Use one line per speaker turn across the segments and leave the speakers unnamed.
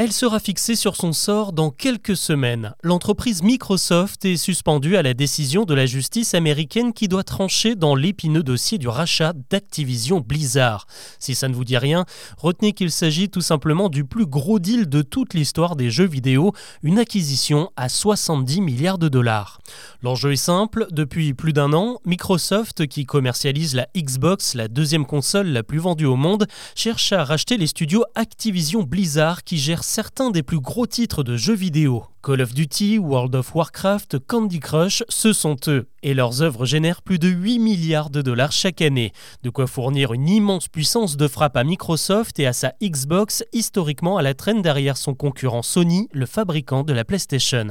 Elle sera fixée sur son sort dans quelques semaines. L'entreprise Microsoft est suspendue à la décision de la justice américaine qui doit trancher dans l'épineux dossier du rachat d'Activision Blizzard. Si ça ne vous dit rien, retenez qu'il s'agit tout simplement du plus gros deal de toute l'histoire des jeux vidéo, une acquisition à 70 milliards de dollars. L'enjeu est simple, depuis plus d'un an, Microsoft, qui commercialise la Xbox, la deuxième console la plus vendue au monde, cherche à racheter les studios Activision Blizzard qui gèrent certains des plus gros titres de jeux vidéo. Call of Duty, World of Warcraft, Candy Crush, ce sont eux, et leurs œuvres génèrent plus de 8 milliards de dollars chaque année. De quoi fournir une immense puissance de frappe à Microsoft et à sa Xbox, historiquement à la traîne derrière son concurrent Sony, le fabricant de la PlayStation.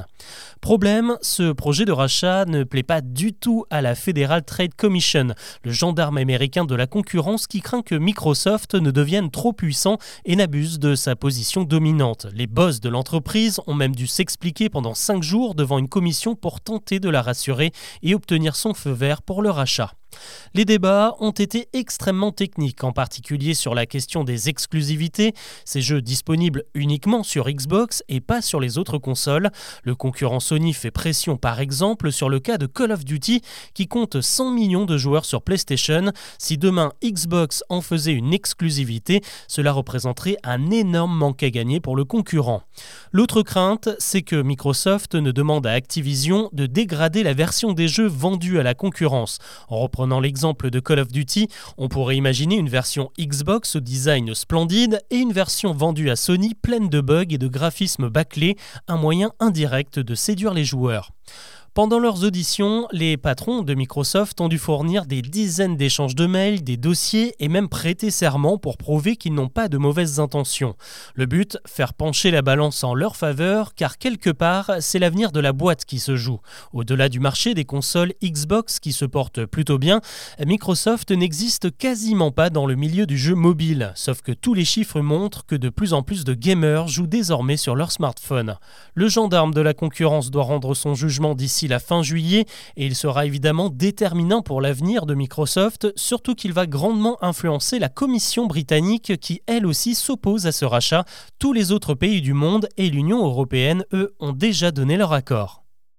Problème, ce projet de rachat ne plaît pas du tout à la Federal Trade Commission, le gendarme américain de la concurrence qui craint que Microsoft ne devienne trop puissant et n'abuse de sa position dominante. Les boss de l'entreprise ont même dû s'expliquer pendant cinq jours devant une commission pour tenter de la rassurer et obtenir son feu vert pour le rachat. Les débats ont été extrêmement techniques, en particulier sur la question des exclusivités, ces jeux disponibles uniquement sur Xbox et pas sur les autres consoles. Le concurrent Sony fait pression par exemple sur le cas de Call of Duty qui compte 100 millions de joueurs sur PlayStation. Si demain Xbox en faisait une exclusivité, cela représenterait un énorme manque à gagner pour le concurrent. L'autre crainte, c'est que Microsoft ne demande à Activision de dégrader la version des jeux vendus à la concurrence. L'exemple de Call of Duty, on pourrait imaginer une version Xbox au design splendide et une version vendue à Sony pleine de bugs et de graphismes bâclés, un moyen indirect de séduire les joueurs. Pendant leurs auditions, les patrons de Microsoft ont dû fournir des dizaines d'échanges de mails, des dossiers et même prêter serment pour prouver qu'ils n'ont pas de mauvaises intentions. Le but, faire pencher la balance en leur faveur, car quelque part, c'est l'avenir de la boîte qui se joue. Au-delà du marché des consoles Xbox qui se portent plutôt bien, Microsoft n'existe quasiment pas dans le milieu du jeu mobile, sauf que tous les chiffres montrent que de plus en plus de gamers jouent désormais sur leur smartphone. Le gendarme de la concurrence doit rendre son jugement la fin juillet et il sera évidemment déterminant pour l'avenir de Microsoft, surtout qu'il va grandement influencer la Commission britannique qui elle aussi s'oppose à ce rachat. Tous les autres pays du monde et l'Union européenne, eux, ont déjà donné leur accord.